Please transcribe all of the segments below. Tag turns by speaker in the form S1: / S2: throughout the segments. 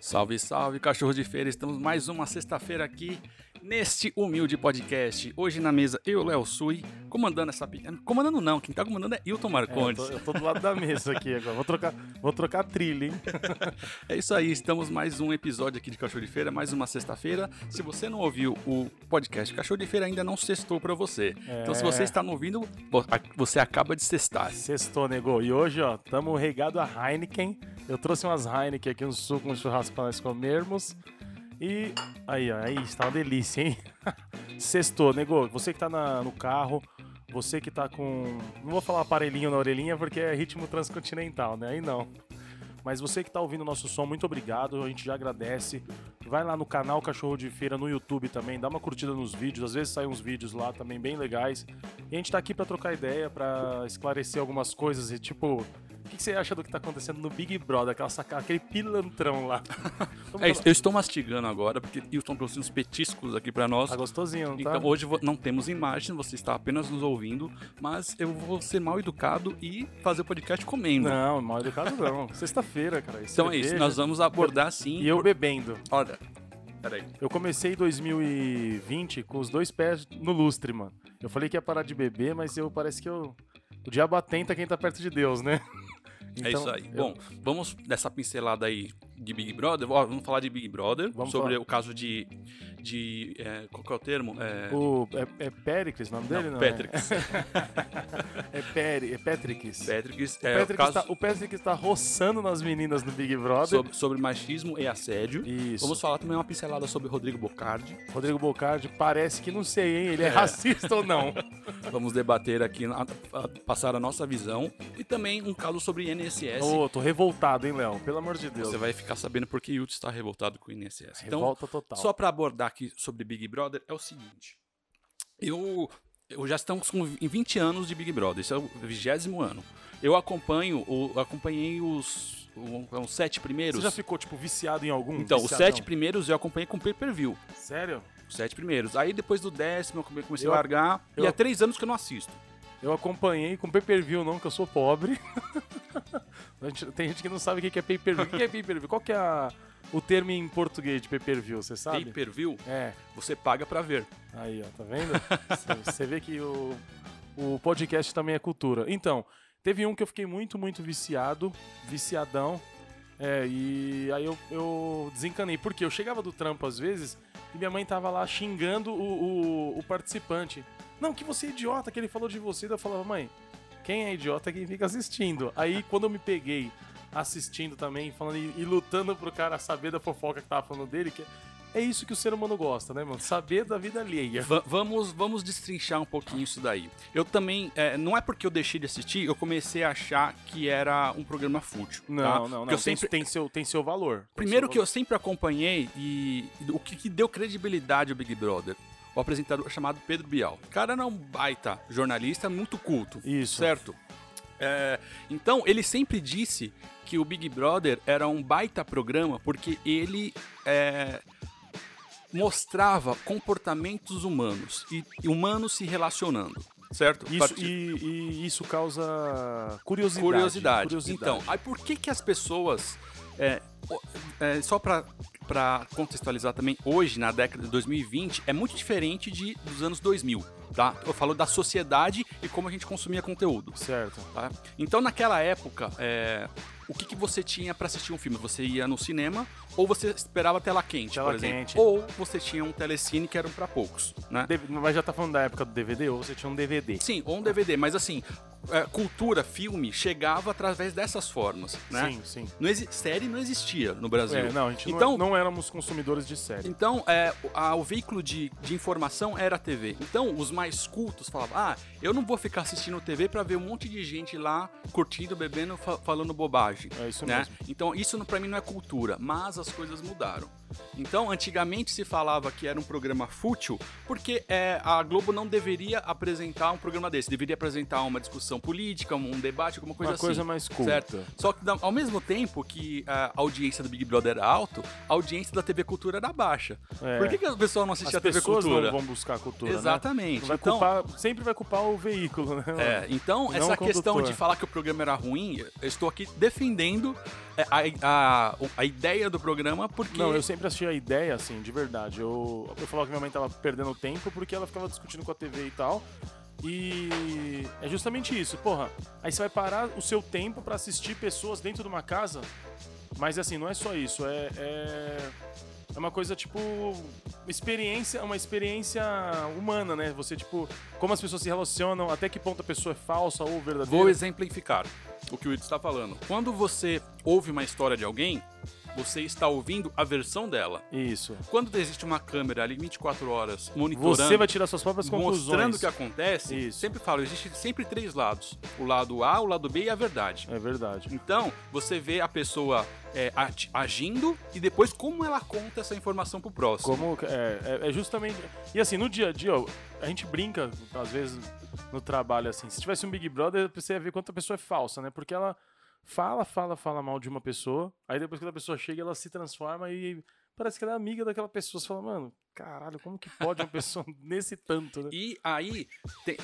S1: Salve, salve, cachorro de feira! Estamos mais uma sexta-feira aqui neste humilde podcast. Hoje na mesa eu, Léo Sui, comandando essa. Comandando não, quem tá comandando é Hilton Marcondes.
S2: É, eu, tô, eu, tô, do lado da mesa aqui agora. Vou trocar, vou trocar a trilha, hein?
S1: é isso aí, estamos mais um episódio aqui de Cachorro de Feira, mais uma sexta-feira. Se você não ouviu o podcast Cachorro de Feira, ainda não sextou pra você. É... Então, se você está não ouvindo, você acaba de sextar.
S2: Sextou, nego. E hoje, ó, estamos regado a Heineken. Eu trouxe umas Heineken aqui, um suco, um churrasco pra nós comermos. E aí, ó, aí está uma delícia, hein? Sextou, nego. Você que tá na, no carro, você que tá com. Não vou falar aparelhinho na orelhinha porque é ritmo transcontinental, né? Aí não. Mas você que tá ouvindo o nosso som, muito obrigado. A gente já agradece. Vai lá no canal Cachorro de Feira no YouTube também, dá uma curtida nos vídeos. Às vezes saem uns vídeos lá também bem legais. E a gente tá aqui para trocar ideia, para esclarecer algumas coisas e tipo o que você acha do que tá acontecendo no Big Brother, aquela sacada, aquele pilantrão lá?
S1: é isso, eu estou mastigando agora, porque Hilton trouxe uns petiscos aqui para nós.
S2: Tá gostosinho,
S1: tá? Então hoje não temos imagem, você está apenas nos ouvindo, mas eu vou ser mal educado e fazer o podcast comendo.
S2: Não, mal educado não. Sexta-feira, cara.
S1: Então cerveja. é isso, nós vamos abordar sim.
S2: E eu bebendo.
S1: Olha, Peraí.
S2: Eu comecei 2020 com os dois pés no lustre, mano. Eu falei que ia parar de beber, mas eu parece que eu. O diabo atenta quem tá perto de Deus, né?
S1: É então, é isso aí. Eu... Bom, vamos dessa pincelada aí de Big Brother. Ó, vamos falar de Big Brother, vamos sobre falar. o caso de. De é, qual que é o termo?
S2: É, o, é, é Pericles o nome dele? Não,
S1: não Patricks.
S2: É, é, Peri, é Patricks.
S1: Patricks.
S2: É, o, Patrick caso... está, o Patrick está roçando nas meninas no Big Brother.
S1: Sobre, sobre machismo e assédio.
S2: Isso.
S1: Vamos falar também uma pincelada sobre Rodrigo Bocardi.
S2: Rodrigo Bocardi parece que não sei, hein? Ele é, é. racista ou não.
S1: Vamos debater aqui, a, a, passar a nossa visão. E também um caso sobre INSS.
S2: Ô, oh, tô revoltado, hein, Léo? Pelo amor de Deus.
S1: Você vai ficar sabendo porque Yuto está revoltado com o INSS.
S2: Então, Revolta total.
S1: Só para abordar aqui sobre Big Brother, é o seguinte. Eu, eu já estamos com 20 anos de Big Brother, esse é o vigésimo ano. Eu acompanho, eu acompanhei os, os sete primeiros.
S2: Você já ficou, tipo, viciado em algum?
S1: Então, Viciadão. os sete primeiros eu acompanhei com pay-per-view.
S2: Sério?
S1: Os sete primeiros. Aí depois do décimo eu comecei eu, a largar. Eu, e há três anos que eu não assisto.
S2: Eu acompanhei com pay-per-view não, que eu sou pobre. Tem gente que não sabe o que é pay-per-view. O que é pay-per-view? Qual que é a, o termo em português de pay-per-view, você sabe?
S1: Pay-per-view?
S2: É.
S1: Você paga pra ver.
S2: Aí, ó, tá vendo? você vê que o, o podcast também é cultura. Então, teve um que eu fiquei muito, muito viciado, viciadão. É, e aí eu, eu desencanei. Porque eu chegava do trampo às vezes e minha mãe tava lá xingando o, o, o participante. Não, que você é idiota, que ele falou de você. Daí eu falava, mãe, quem é idiota é quem fica assistindo. Aí quando eu me peguei assistindo também, falando e, e lutando pro cara saber da fofoca que tava falando dele, que é isso que o ser humano gosta, né, mano? Saber da vida alheia.
S1: Vamos, vamos destrinchar um pouquinho isso daí. Eu também, é, não é porque eu deixei de assistir, eu comecei a achar que era um programa fútil.
S2: Não,
S1: tá?
S2: não, não. Eu sempre... tem, seu, tem seu valor. Tem
S1: Primeiro
S2: seu
S1: que
S2: valor.
S1: eu sempre acompanhei e o que, que deu credibilidade ao Big Brother o apresentador chamado Pedro Bial. O cara era um baita jornalista, muito culto.
S2: Isso.
S1: Certo? É, então, ele sempre disse que o Big Brother era um baita programa porque ele é, mostrava comportamentos humanos e, e humanos se relacionando certo?
S2: Isso, e, e, isso causa curiosidade,
S1: curiosidade. curiosidade. Então, aí por que que as pessoas é, é, só para para contextualizar também, hoje, na década de 2020, é muito diferente de, dos anos 2000, tá? Eu falo da sociedade e como a gente consumia conteúdo.
S2: Certo.
S1: Tá? Então, naquela época, é, o que, que você tinha para assistir um filme? Você ia no cinema ou você esperava tela quente,
S2: tela
S1: por exemplo.
S2: Quente.
S1: Ou você tinha um telecine que era para poucos, né?
S2: Mas já tá falando da época do DVD ou você tinha um DVD?
S1: Sim, ou um DVD, mas assim, cultura, filme, chegava através dessas formas, né?
S2: Sim, sim.
S1: Não série não existia no Brasil.
S2: É, não, a gente então, não, não éramos consumidores de série.
S1: Então, é, a, o veículo de, de informação era a TV. Então, os mais cultos falavam, ah, eu não vou ficar assistindo TV para ver um monte de gente lá curtindo, bebendo, fa falando bobagem.
S2: É isso
S1: né?
S2: mesmo.
S1: Então, isso para mim não é cultura, mas as coisas mudaram. Então, antigamente se falava que era um programa fútil, porque é, a Globo não deveria apresentar um programa desse, deveria apresentar uma discussão política, um debate, alguma coisa
S2: Uma
S1: assim.
S2: coisa mais culta.
S1: Certo. Só que ao mesmo tempo que a audiência do Big Brother era alta, a audiência da TV Cultura era baixa.
S2: É.
S1: Por que, que a pessoa não
S2: As
S1: assistia a TV
S2: pessoas
S1: Cultura?
S2: não vão buscar a cultura, né?
S1: Exatamente.
S2: Não vai
S1: então,
S2: culpar, sempre vai culpar o veículo, né?
S1: é, então essa
S2: o
S1: questão de falar que o programa era ruim, eu estou aqui defendendo é, a, a, a ideia do programa porque
S2: Não, eu sempre achei a ideia, assim, de verdade. Eu, eu falava que minha mãe tava perdendo tempo porque ela ficava discutindo com a TV e tal. E é justamente isso, porra. Aí você vai parar o seu tempo pra assistir pessoas dentro de uma casa. Mas assim, não é só isso, é. é... é uma coisa tipo. Experiência, uma experiência humana, né? Você, tipo, como as pessoas se relacionam, até que ponto a pessoa é falsa ou verdadeira.
S1: Vou exemplificar o que o Ito está falando. Quando você ouve uma história de alguém, você está ouvindo a versão dela.
S2: Isso.
S1: Quando existe uma câmera ali 24 horas monitorando,
S2: Você vai tirar suas próprias conclusões.
S1: mostrando o que acontece,
S2: Isso.
S1: sempre falo, existe sempre três lados. O lado A, o lado B e a verdade.
S2: É verdade.
S1: Então, você vê a pessoa é, agindo e depois como ela conta essa informação pro próximo.
S2: Como é, é, é justamente. E assim, no dia a dia, ó, a gente brinca, às vezes, no trabalho, assim. Se tivesse um Big Brother, você ia ver quanto a pessoa é falsa, né? Porque ela fala, fala, fala mal de uma pessoa, aí depois que a pessoa chega, ela se transforma e parece que ela é amiga daquela pessoa. Você fala, mano, caralho, como que pode uma pessoa nesse tanto, né?
S1: E aí, tem-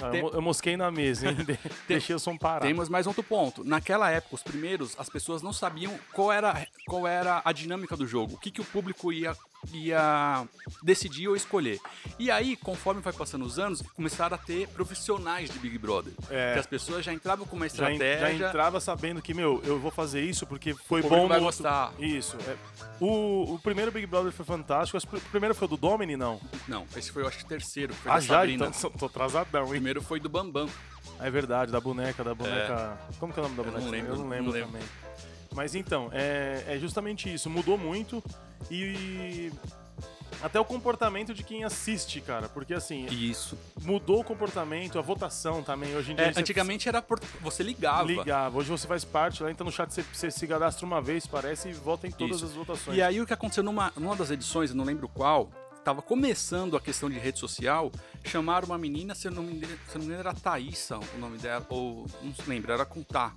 S2: Ah,
S1: tem-
S2: eu, mo- eu mosquei na mesa, hein? De- Deixei o som parar.
S1: temos mais outro ponto. Naquela época, os primeiros, as pessoas não sabiam qual era, qual era a dinâmica do jogo, o que, que o público ia, ia decidir ou escolher. E aí, conforme vai passando os anos, começaram a ter profissionais de Big Brother.
S2: É.
S1: Que as pessoas já entravam com uma
S2: Já, en-
S1: estratégia.
S2: já entrava sabendo que, meu, eu vou fazer isso porque foi
S1: O
S2: bom.
S1: vai
S2: no-
S1: gostar.
S2: Isso. é. O, o primeiro Big Brother foi fantástico. Que O primeiro foi o do Domini, não?
S1: Não, esse foi, eu acho, o terceiro. Foi
S2: Ah, já?
S1: Sabrina.
S2: Então tô atrasadão,
S1: O
S2: hein?
S1: primeiro foi do Bambam.
S2: É verdade, da boneca, da boneca. Como que é o nome da
S1: Eu não
S2: boneca?
S1: lembro,
S2: Eu não lembro
S1: não lembro.
S2: também. Mas então, é, é justamente isso. Mudou muito e. Até o comportamento de quem assiste, cara. Porque assim,
S1: Isso.
S2: mudou o comportamento, a votação também. Hoje em dia.
S1: É,
S2: você
S1: antigamente era por... você ligava.
S2: ligava. Hoje você faz parte, lá entra no chat, você, você se cadastra uma vez, parece, e vota em todas
S1: Isso.
S2: as votações.
S1: E aí o que aconteceu numa, numa das edições, eu não lembro qual, tava começando a questão de rede social, chamaram uma menina, se eu não me engano, se eu não me engano era Thaísa o nome dela, ou não se lembra, era com Tá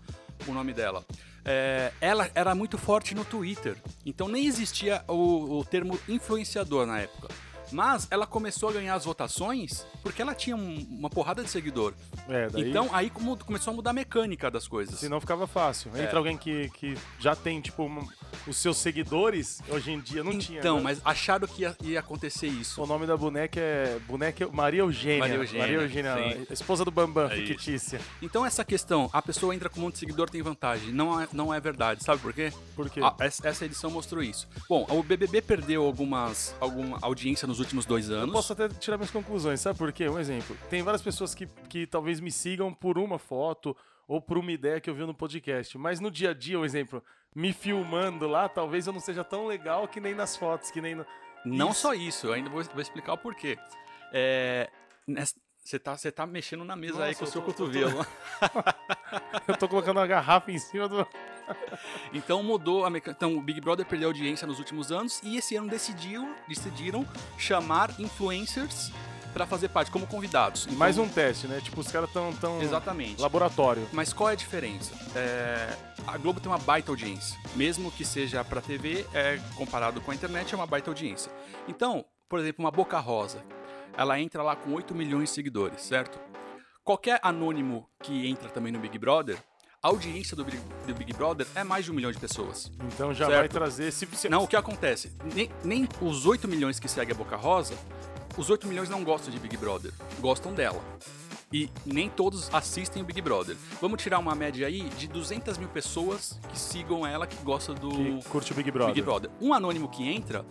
S1: o nome dela. É, ela era muito forte no Twitter, então nem existia o, o termo influenciador na época. Mas ela começou a ganhar as votações porque ela tinha um- uma porrada de seguidor.
S2: É, daí,
S1: Então aí como- começou a mudar a mecânica das coisas.
S2: senão ficava fácil. Entra
S1: É.
S2: alguém que, que já tem, tipo, um- os seus seguidores, hoje em dia não tinha.
S1: então,
S2: né?
S1: mas acharam que ia, ia acontecer isso.
S2: O nome da boneca é boneca Maria Eugênia.
S1: Maria Eugênia,
S2: Maria Eugênia, a esposa do Bambam,
S1: É isso.
S2: fictícia.
S1: Então essa questão, a pessoa entra com um monte de seguidor tem vantagem, não é, não é verdade, sabe por quê?
S2: Por quê?
S1: Ah, essa edição mostrou isso. Bom, o BBB perdeu algumas alguma audiência nos últimos dois
S2: Eu
S1: anos.
S2: posso até tirar minhas conclusões, sabe por quê? Um exemplo. Tem várias pessoas que, que talvez me sigam por uma foto ou por uma ideia que eu vi no podcast. Mas no dia a dia, um exemplo, me filmando lá, talvez eu não seja tão legal que nem nas fotos, que nem no...
S1: Não
S2: Isso.
S1: só isso, eu ainda vou, vou explicar o porquê. É, nessa- você tá, você tá mexendo na mesa aí
S2: Nossa,
S1: com o
S2: eu
S1: seu
S2: tô- eu tô-
S1: cotovelo.
S2: Eu tô colocando uma garrafa em cima do...
S1: Então mudou a mecânica. Então o Big Brother perdeu audiência nos últimos anos e esse ano decidiu, decidiram chamar influencers para fazer parte como convidados. Então-
S2: Mais um teste, né? Tipo, os caras tão... tão...
S1: Exatamente.
S2: Laboratório.
S1: Mas qual é a diferença? É, a Globo tem uma baita audiência. Mesmo que seja pra TV, é, comparado com a internet, é uma baita audiência. Então, por exemplo, uma Boca Rosa. Ela entra lá com 8 milhões de seguidores, certo? Qualquer anônimo que entra também no Big Brother, a audiência do Big, do Big Brother é mais de um milhão de pessoas.
S2: Então já
S1: Certo.
S2: vai trazer... Se, se-
S1: Não, o que acontece? Nem, nem os 8 milhões que seguem a Boca Rosa, os 8 milhões não gostam de Big Brother, gostam dela. E nem todos assistem o Big Brother. Vamos tirar uma média aí de 200 mil pessoas que sigam ela, que gostam do
S2: que curte o Big Brother.
S1: Big Brother. Um anônimo que entra,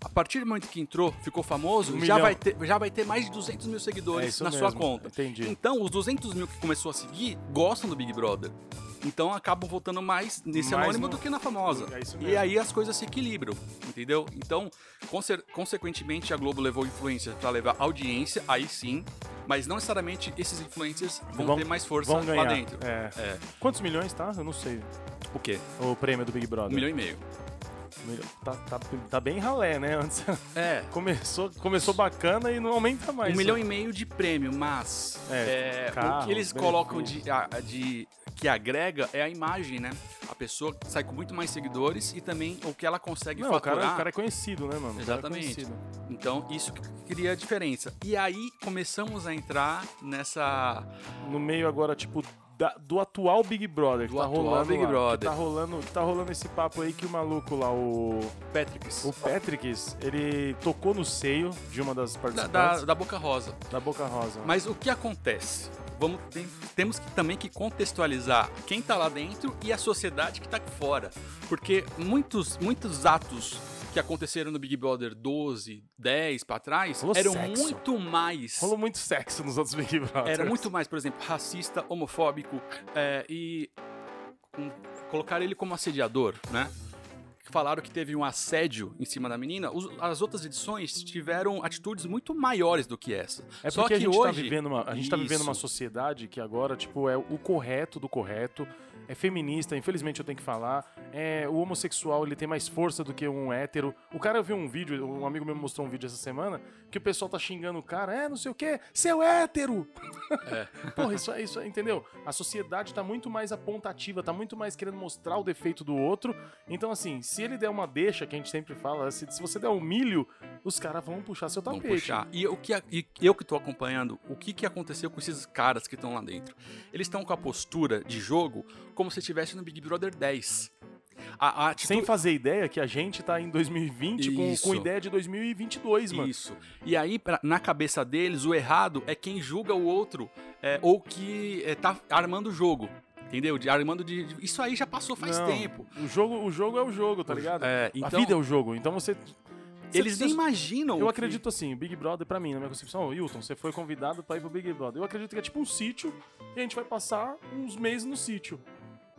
S1: a partir do momento que entrou, ficou famoso,
S2: Um
S1: já,
S2: milhão.
S1: vai ter, já vai ter mais de 200 mil
S2: É
S1: seguidores
S2: isso
S1: na
S2: mesmo,
S1: sua conta.
S2: entendi.
S1: Então, os 200 mil que começou a seguir gostam do Big Brother. Então acabam votando mais nesse
S2: Mais
S1: anônimo
S2: no-
S1: do que na famosa.
S2: É
S1: e aí as coisas se equilibram, entendeu? Então, conse- consequentemente, a Globo levou influencers para levar audiência, aí sim, mas não necessariamente esses influencers vão,
S2: Vão-
S1: ter mais força
S2: Vão ganhar.
S1: lá dentro.
S2: É.
S1: É.
S2: Quantos milhões, tá? Eu não sei.
S1: O quê?
S2: O prêmio do Big
S1: Um
S2: Brother.
S1: milhão e meio.
S2: Tá, tá, tá bem ralé, né? Antes
S1: É,
S2: começou, começou bacana e não aumenta mais.
S1: um milhão e meio de prêmio, mas
S2: É,
S1: é,
S2: carro,
S1: o que eles colocam de, de que agrega é a imagem, né? A pessoa sai com muito mais seguidores e também o que ela consegue
S2: Não, o cara,
S1: faturar.
S2: o cara é conhecido, né, mano? É
S1: Exatamente.
S2: conhecido.
S1: Então isso que cria a diferença. E aí começamos a entrar nessa
S2: No meio agora, tipo, da- do atual Big Brother. que
S1: Do
S2: tá
S1: atual
S2: rolando
S1: Big
S2: lá,
S1: Brother.
S2: Tá rolando, tá rolando esse papo aí que o maluco lá, o,
S1: Patricks
S2: o Patricks, ele tocou no seio de uma das
S1: da,
S2: participantes
S1: da, da Boca Rosa.
S2: da, Boca Rosa.
S1: Mas o que acontece? Vamos, tem- temos que, também que contextualizar quem tá lá dentro e a sociedade que tá aqui fora. Porque muitos, muitos atos que aconteceram no Big Brother 12, 10 pra trás
S2: Rolou
S1: eram
S2: sexo.
S1: muito mais.
S2: Rolou muito sexo nos outros Big Brothers.
S1: Era muito mais, por exemplo, racista, homofóbico é, e um, colocar ele como assediador, né? Falaram que teve um assédio em cima da menina. As outras edições tiveram atitudes muito maiores do que essa.
S2: É
S1: Só
S2: porque
S1: que
S2: a gente
S1: hoje
S2: tá vivendo uma, a gente tá vivendo uma sociedade que agora, tipo, é o correto do correto, é feminista, infelizmente eu tenho que falar, é o homossexual, ele tem mais força do que um hétero. O cara viu um vídeo, um amigo meu me mostrou um vídeo essa semana, que o pessoal tá xingando o cara, é, não sei o quê, seu hétero!
S1: É.
S2: Porra, isso é isso, é, entendeu? A sociedade tá muito mais apontativa, tá muito mais querendo mostrar o defeito do outro. Então, assim, se ele der uma deixa, que a gente sempre fala, se, se você der um milho, os caras vão puxar seu tapete.
S1: puxar. E, o que, e eu que tô acompanhando, o que, que aconteceu com esses caras que estão lá dentro? Eles estão com a postura de jogo como se estivesse no Big Brother 10. A, a atitude-
S2: Sem fazer ideia que a gente tá em 2020 com, com ideia de 2022, mano.
S1: Isso. E aí, pra- na cabeça deles, o errado é quem julga o outro é, ou que é, tá armando o jogo. Entendeu? De, armando de, de- Isso aí já passou faz
S2: Não,
S1: tempo.
S2: O jogo, o jogo é o jogo, tá ligado?
S1: É,
S2: a
S1: então,
S2: vida é o jogo. Então você.
S1: eles nem imaginam.
S2: Eu
S1: que-
S2: acredito assim, o Big Brother, pra mim, na minha concepção, Wilton, você foi convidado pra ir pro Big Brother. Eu acredito que é tipo um sítio e a gente vai passar uns meses no sítio.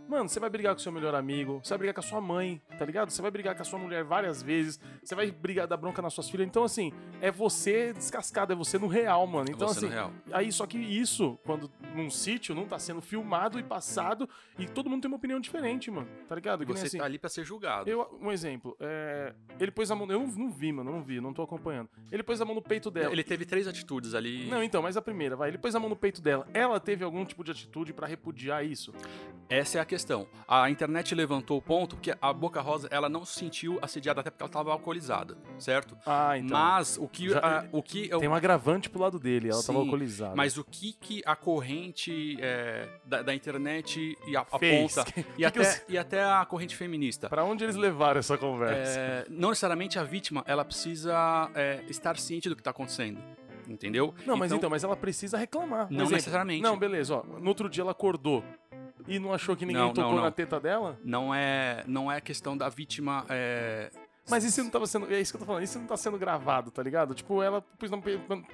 S2: Mano, você vai brigar com seu melhor amigo, você vai brigar com a sua mãe, tá ligado? Você vai brigar com a sua mulher várias vezes, você vai brigar, dar bronca nas suas filhas. Então, assim, é você descascado, é você no real, mano. Então,
S1: Você no
S2: assim,
S1: real.
S2: Aí, só que isso, quando num sítio, não tá sendo filmado e passado, e todo mundo tem uma opinião diferente, mano. Tá ligado? Que
S1: Você
S2: assim,
S1: tá ali pra ser julgado.
S2: eu, um exemplo, é, ele pôs a mão. Eu não, não vi, mano, não vi, não tô acompanhando. Ele pôs a mão no peito dela.
S1: Ele teve três atitudes ali.
S2: Não, então, mas a primeira, vai. Ele pôs a mão no peito dela. Ela teve algum tipo de atitude pra repudiar isso?
S1: Essa é a questão. A internet levantou o ponto porque a Boca Rosa ela não se sentiu assediada até porque ela estava alcoolizada, certo?
S2: Ah, então.
S1: Mas o que
S2: Já-
S1: a- o que eu-
S2: Tem um agravante pro lado dele, ela tava
S1: Sim,
S2: alcoolizada.
S1: mas o que que a corrente é, da, da internet e a,
S2: Fez.
S1: aponta e até
S2: os-
S1: e até a corrente feminista.
S2: Pra onde eles levaram essa conversa?
S1: É, não necessariamente a vítima ela precisa é, estar ciente do que está acontecendo, entendeu?
S2: Não, mas então, mas ela precisa reclamar.
S1: Não
S2: exemplo.
S1: necessariamente.
S2: Não, beleza, ó. No outro dia ela acordou e não achou que ninguém
S1: Não, não,
S2: tocou
S1: não.
S2: na teta dela?
S1: não é não é questão da vítima é,
S2: Mas isso não tava sendo. É isso que eu tô falando, isso não tá sendo gravado, tá ligado? Tipo, ela. pois não,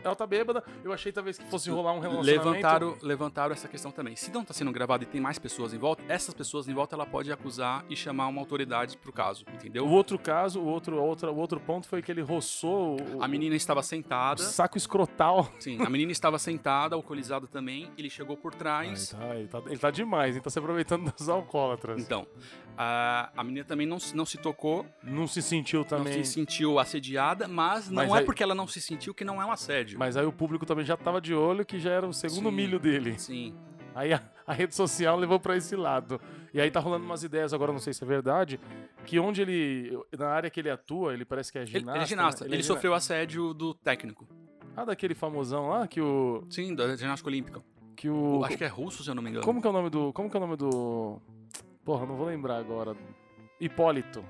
S2: Ela tá bêbada, eu achei talvez que fosse rolar um relacionamento.
S1: levantaram levantaram essa questão também. Se não está sendo gravado e tem mais pessoas em volta, essas pessoas em volta ela pode acusar e chamar uma autoridade pro caso, entendeu?
S2: O outro caso, o outro, o outro, o outro ponto foi que ele roçou o,
S1: A menina estava sentada.
S2: saco escrotal.
S1: Sim, a menina estava sentada, alcoolizada também. Ele chegou por
S2: Ah,
S1: trás.
S2: ele, tá, ele, tá, ele tá demais, ele tá se aproveitando dos alcoólatras.
S1: Então, a, a menina também não, não se tocou,
S2: Não se sentiu também.
S1: não se sentiu assediada, mas não
S2: Mas
S1: é
S2: aí-
S1: porque ela não se sentiu que não é um assédio.
S2: Mas aí o público também já tava de olho, que já era o segundo
S1: Sim.
S2: milho dele.
S1: Sim.
S2: Aí a, a rede social levou pra esse lado. E aí tá rolando umas ideias, agora não sei se é verdade, que onde ele. Na área que ele atua, ele parece que é
S1: Ele,
S2: ginasta.
S1: ele é ginasta.
S2: né?
S1: Ele,
S2: é gina-
S1: sofreu assédio do técnico.
S2: Ah, daquele famosão lá, que o.
S1: Sim, da ginástica olímpica.
S2: Que o.
S1: Acho que é russo, se eu não me engano.
S2: Como que é o nome do. Como que é o nome do. Porra, não vou lembrar agora. Hipólito.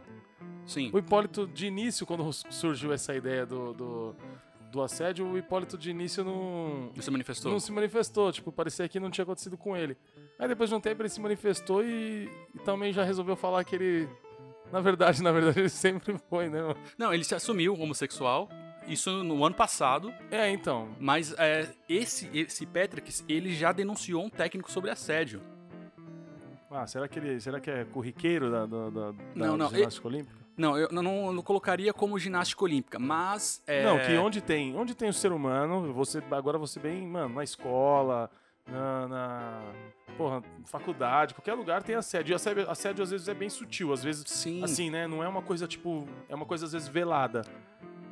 S1: Sim.
S2: O Hipólito, de início, quando surgiu essa ideia do, do, do assédio, o Hipólito de início não,
S1: Você manifestou?
S2: não se manifestou. Tipo, parecia que não tinha acontecido com ele. Aí depois de um tempo ele se manifestou e, e também já resolveu falar que ele. Na verdade, na verdade, ele sempre foi, né? mano?
S1: Não, ele se assumiu homossexual. Isso no ano passado.
S2: É, então.
S1: Mas é, esse, esse Patrick, ele já denunciou um técnico sobre assédio.
S2: Ah, será que ele. Será que é corriqueiro da, da, da, da
S1: Não, não,
S2: ginástica olímpica?
S1: Não, eu não, não colocaria como ginástica olímpica, mas. é,
S2: Não, que onde tem, onde tem o ser humano, você agora você bem, mano, na escola, na, na porra, faculdade, qualquer lugar tem assédio. E assédio, assédio às vezes é bem sutil, às vezes
S1: Sim.
S2: assim, né? Não é uma coisa tipo, é uma coisa às vezes velada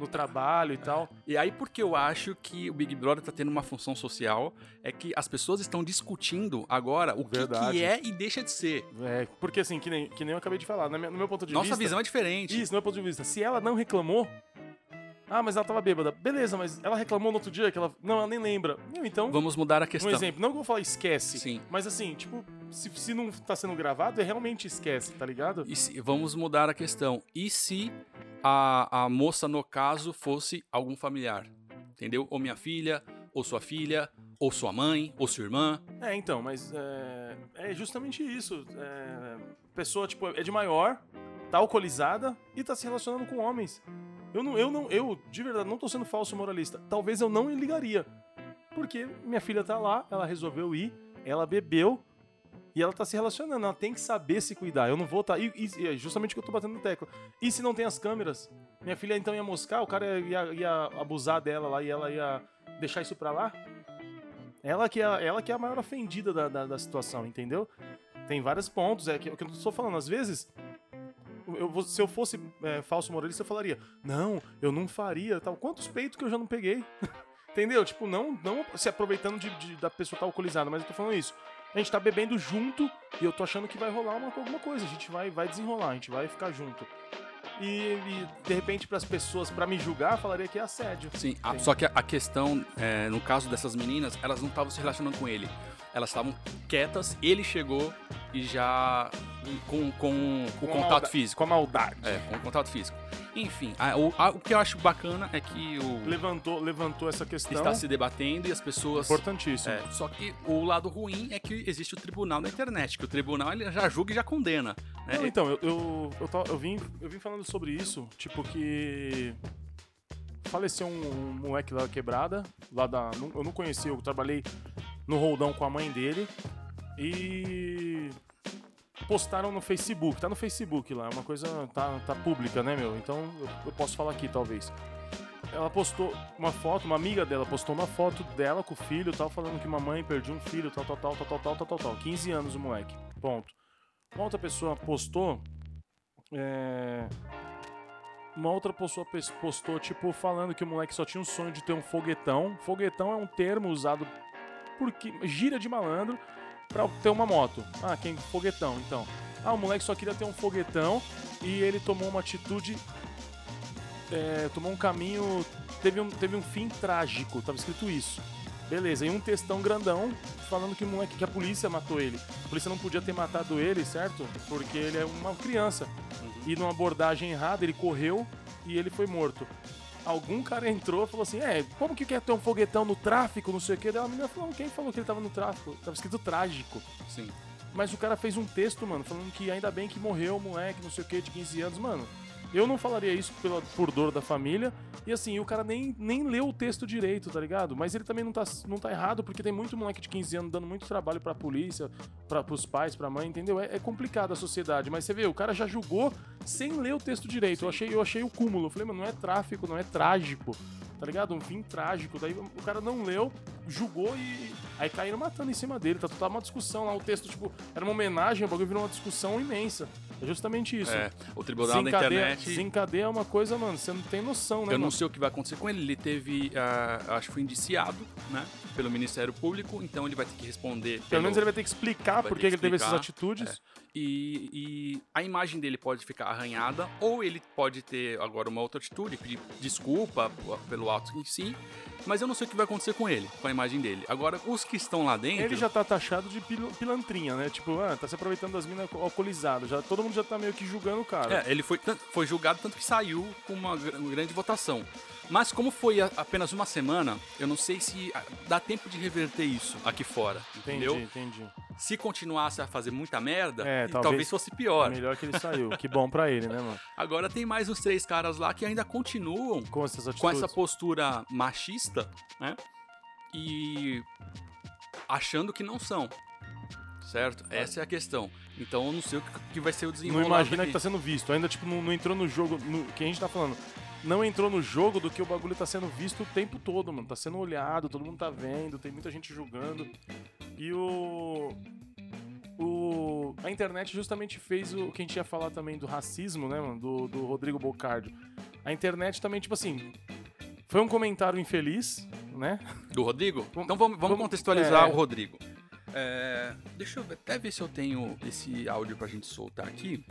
S2: no trabalho e tal.
S1: E aí, porque eu acho que o Big Brother tá tendo uma função social, é que as pessoas estão discutindo agora o que, que é e deixa de ser.
S2: É, porque assim, que nem, que nem eu acabei de falar, na minha- no meu ponto de
S1: Nossa
S2: vista.
S1: visão é diferente.
S2: Isso, no meu ponto de vista. Se ela não reclamou. Ah, mas ela tava bêbada. Beleza, mas ela reclamou no outro dia que ela. Não, ela nem lembra. Meu, então.
S1: Vamos mudar a
S2: Um
S1: questão.
S2: exemplo, não que eu vou falar esquece.
S1: Sim.
S2: Mas assim, tipo, se, se não tá sendo gravado, é realmente esquece, tá ligado?
S1: E se- vamos mudar a questão. E se a, a moça, no caso, fosse algum familiar? Entendeu? Ou minha filha, ou sua filha, ou sua mãe, ou sua irmã.
S2: É, então, mas é, é justamente isso. É, pessoa, tipo, é de maior, tá alcoolizada e tá se relacionando com homens. Eu não, eu não, eu, de verdade, não tô sendo falso moralista. Talvez eu não ligaria. Porque minha filha tá lá, ela resolveu ir, ela bebeu e ela tá se relacionando. Ela tem que saber se cuidar. Eu não vou tá. E, e- é justamente o que eu tô batendo na tecla. E se não tem as câmeras? Minha filha então ia moscar, o cara ia, ia abusar dela lá e ela ia deixar isso pra lá? Ela que é, ela que é a maior ofendida da, da, da situação, entendeu? Tem vários pontos, é que, o que eu estou falando. Às vezes, eu se eu fosse é, falso moralista, eu falaria, não, eu não faria, tal. Quantos peitos que eu já não peguei? entendeu? Tipo, não, não se aproveitando de, de- da pessoa estar alcoolizada, mas eu tô falando isso. A gente tá bebendo junto e eu tô achando que vai rolar uma, alguma coisa. A gente vai, vai desenrolar, a gente vai ficar junto. E, e, de repente, para as pessoas, para me julgar, falaria que é assédio.
S1: Sim, a- só que a, a questão, é, no caso dessas meninas, elas não estavam se relacionando com ele. Elas estavam quietas, ele chegou e já. com, com o
S2: Com a
S1: contato físico.
S2: Com a maldade.
S1: É, com o contato físico. Enfim, a- o, a- o que eu acho bacana é que o
S2: Levantou, levantou essa questão.
S1: está se debatendo e as pessoas.
S2: Importantíssimo.
S1: É, só que o lado ruim é que existe o tribunal na internet, que o tribunal ele já julga e já condena. né?
S2: Não, então, eu, eu, eu, eu vim, eu vim falando sobre isso, tipo que. Faleceu um, um moleque lá da quebrada, lá da. Eu não conheci, eu trabalhei no roldão com a mãe dele. E. Postaram no Facebook, tá no Facebook lá, é uma coisa. tá, tá pública, né, meu? Então eu, eu posso falar aqui, talvez. Ela postou uma foto, uma amiga dela postou uma foto dela com o filho, tal, falando que mamãe perdi um filho, tal, tal, tal, tal, tal, tal, tal, tal, tal. 15 anos o moleque. Ponto. Uma outra pessoa postou. é, Uma outra pessoa pes- postou, tipo, falando que o moleque só tinha um sonho de ter um foguetão. Foguetão é um termo usado por que- gira de malandro pra ter uma moto. Ah, quem? Foguetão, então. Ah, o moleque só queria ter um foguetão e ele tomou uma atitude. é, tomou um caminho. Teve um, teve um fim trágico, tava escrito isso. Beleza, e um textão grandão falando que o moleque, que a polícia matou ele. A polícia não podia ter matado ele, certo? Porque ele é uma criança. E numa abordagem errada, ele correu e ele foi morto. Algum cara entrou e falou assim: É, como que quer ter um foguetão no tráfico, não sei o quê? Daí a menina falou: Quem falou que ele tava no tráfico? Tava escrito trágico.
S1: Sim.
S2: Mas o cara fez um texto, mano, falando que ainda bem que morreu o moleque, não sei o que, de 15 anos. Mano, eu não falaria isso pela, por dor da família. E assim, o cara nem, nem leu o texto direito, tá ligado? Mas ele também não tá, não tá errado, porque tem muito moleque de 15 anos dando muito trabalho pra polícia, pra, pros pais, pra mãe, entendeu? É, é complicado a sociedade. Mas você vê, o cara já julgou sem ler o texto direito. Eu achei, eu achei o cúmulo. Eu falei, mano, não é tráfico, não é trágico. Tá ligado? Um fim trágico. Daí o cara não leu, julgou e. Aí caíram matando em cima dele. Tá, tá uma discussão lá. O texto, tipo, era uma homenagem, o bagulho virou uma discussão imensa. É justamente isso.
S1: É, o tribunal da
S2: Desencadeia,
S1: internet.
S2: desencadeia uma coisa, mano, você não tem noção, né?
S1: Eu não
S2: mano?
S1: sei o que vai acontecer com ele. Ele teve, ah, acho que foi indiciado, né, pelo Ministério Público, então ele vai ter que responder.
S2: Pelo menos ele vai ter que explicar por que ele teve essas atitudes.
S1: E, e a imagem dele pode ficar arranhada, ou ele pode ter agora uma outra atitude, pedir desculpa pelo ato em si, mas eu não sei o que vai acontecer com ele, com a imagem dele. Agora, os que estão lá dentro.
S2: Ele já tá taxado de pil- pilantrinha, né? Tipo, ah, tá se aproveitando das minas alcoolizadas. Já, todo mundo já tá meio que julgando o cara.
S1: É, ele foi, foi julgado tanto que saiu com uma, gr- uma grande votação. Mas como foi apenas uma semana, eu não sei se ah, dá tempo de reverter isso aqui fora,
S2: entendi,
S1: entendeu?
S2: entendi.
S1: Se continuasse a fazer muita merda,
S2: É,
S1: talvez,
S2: talvez-
S1: fosse pior.
S2: Melhor que ele saiu. que bom pra ele, né, mano?
S1: Agora tem mais uns três caras lá que ainda continuam
S2: Com
S1: com essa postura machista, né? E achando que não são. Certo? Essa é a questão. Então eu não sei o que- vai ser o
S2: Não
S1: desenrolar.
S2: imagina que tá sendo visto. Ainda, tipo, não, não entrou no jogo. No, que a gente tá falando. Não entrou no jogo do que o bagulho tá sendo visto o tempo todo, mano. Tá sendo olhado, todo mundo tá vendo, tem muita gente julgando. E o. O, a internet justamente fez o que a gente ia falar também do racismo, né, mano? Do, do Rodrigo Bocardio. A internet também, tipo assim. Foi um comentário infeliz, né?
S1: Do Rodrigo? Então vamos, vamos contextualizar
S2: é.
S1: o Rodrigo. É, deixa eu até ver se eu tenho esse áudio pra gente soltar aqui.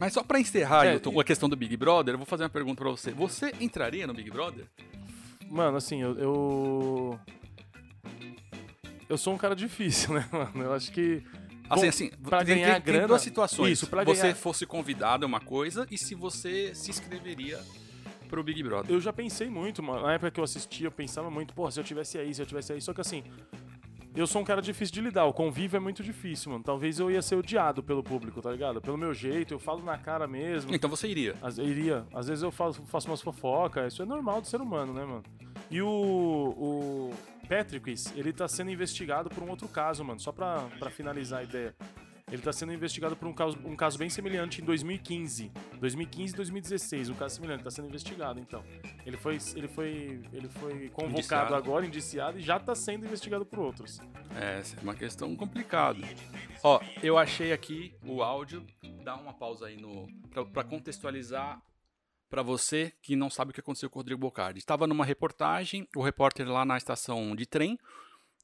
S1: Mas só pra encerrar
S2: É,
S1: Ailton, a questão do Big Brother, eu vou fazer uma pergunta pra você. Você entraria no Big Brother?
S2: Mano, assim, eu, eu. Eu sou um cara difícil, né, mano? Eu acho que.
S1: Assim,
S2: Bom,
S1: assim,
S2: pra
S1: tem,
S2: ganhar
S1: tem, tem
S2: grana-
S1: duas situações.
S2: Isso, pra
S1: você
S2: ganhar-
S1: fosse convidado é uma coisa, e se você se inscreveria pro Big Brother.
S2: Eu já pensei muito, mano. Na época que eu assistia, eu pensava muito, pô, se eu tivesse aí, se eu tivesse aí. Só que assim, eu sou um cara difícil de lidar. O convívio é muito difícil, mano. Talvez eu ia ser odiado pelo público, tá ligado? Pelo meu jeito, eu falo na cara mesmo.
S1: Então você iria.
S2: Às, iria. Às vezes eu faço, faço umas fofocas. Isso é normal do ser humano, né, mano? E o, o Patrick's, ele tá sendo investigado por um outro caso, mano. Só pra, pra finalizar a ideia. Ele tá sendo investigado por um caso, um caso bem semelhante em 2015. 2015 e 2016, um caso semelhante. Tá sendo investigado, então. Ele foi, ele foi, ele foi convocado
S1: Indiciado.
S2: agora, indiciado, e já tá sendo investigado por outros.
S1: É, essa é uma questão complicada. Ó, eu achei aqui o áudio. Dá uma pausa aí no pra, pra contextualizar pra você que não sabe o que aconteceu com o Rodrigo Bocardi. Estava numa reportagem, o repórter lá na estação de trem,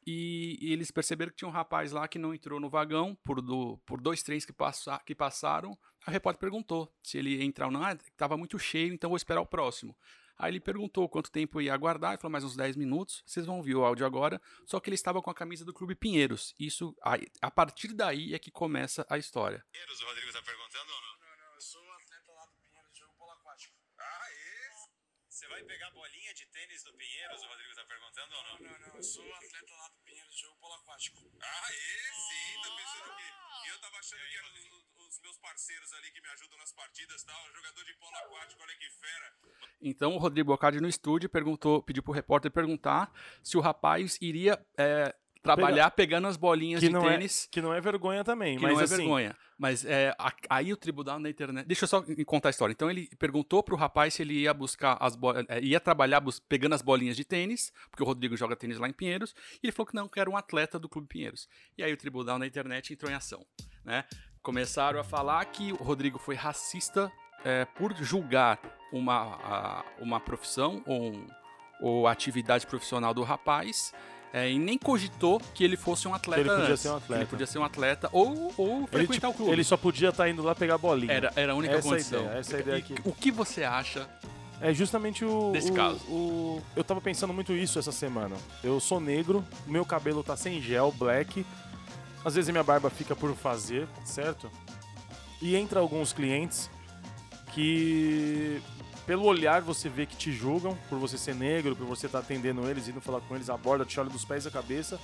S1: e, e eles perceberam que tinha um rapaz lá que não entrou no vagão por, do, por dois trens que, passa, que passaram. A repórter perguntou se ele ia entrar ou não. Ah, estava muito cheio, então vou esperar o próximo. Aí ele perguntou quanto tempo ia aguardar, ele falou mais uns 10 minutos. Vocês vão ouvir o áudio agora. Só que ele estava com a camisa do Clube Pinheiros. Isso, aí- a partir daí é que começa a história.
S3: Pinheiros, o Rodrigo tá perguntando ou não?
S4: Não, não, eu sou atleta lá do Pinheiros, jogo polo aquático.
S3: Ah, esse? Você vai pegar bolinha de tênis do Pinheiros, o Rodrigo tá perguntando ou não?
S4: Não, não, eu sou atleta lá do Pinheiros, jogo polo aquático.
S3: Ah, esse? Sim, tá pensando que... E eu tava achando que eram os, os meus parceiros ali que me ajudam nas partidas e tal, jogador de polo aquático, olha que fera.
S1: Então o Rodrigo Bocardi no estúdio perguntou, pediu pro repórter perguntar se o rapaz iria é, trabalhar pegando as bolinhas
S2: Que
S1: de
S2: não, é,
S1: tênis.
S2: que não é vergonha também,
S1: Que
S2: mas
S1: não é
S2: assim,
S1: vergonha. Mas é, a- aí o tribunal na internet. Deixa eu só contar a história. Então ele perguntou pro rapaz se ele ia buscar as bolas. ia trabalhar bus- pegando as bolinhas de tênis, porque o Rodrigo joga tênis lá em Pinheiros. E ele falou que não, que era um atleta do Clube Pinheiros. E aí o tribunal na internet entrou em ação. Né? Começaram a falar que o Rodrigo foi racista é, por julgar uma, a- uma profissão ou, um- ou atividade profissional do rapaz. É, e nem cogitou que ele fosse um atleta
S2: ele podia
S1: antes.
S2: ser um atleta.
S1: Ele podia ser um atleta ou, ou
S2: ele,
S1: frequentar
S2: tipo,
S1: o clube.
S2: ele só podia estar indo lá pegar bolinha.
S1: Era, era a única
S2: Essa é a
S1: condição.
S2: ideia, essa é a ideia aqui.
S1: O que você acha?
S2: É justamente o.
S1: Desse
S2: o-
S1: caso.
S2: o- eu tava pensando muito isso essa semana. Eu sou negro, meu cabelo tá sem gel, black. Às vezes a minha barba fica por fazer, certo? E entra alguns clientes que, pelo olhar, você vê que te julgam por você ser negro, por você estar atendendo eles, indo falar com eles, aborda, te olha dos pés à cabeça.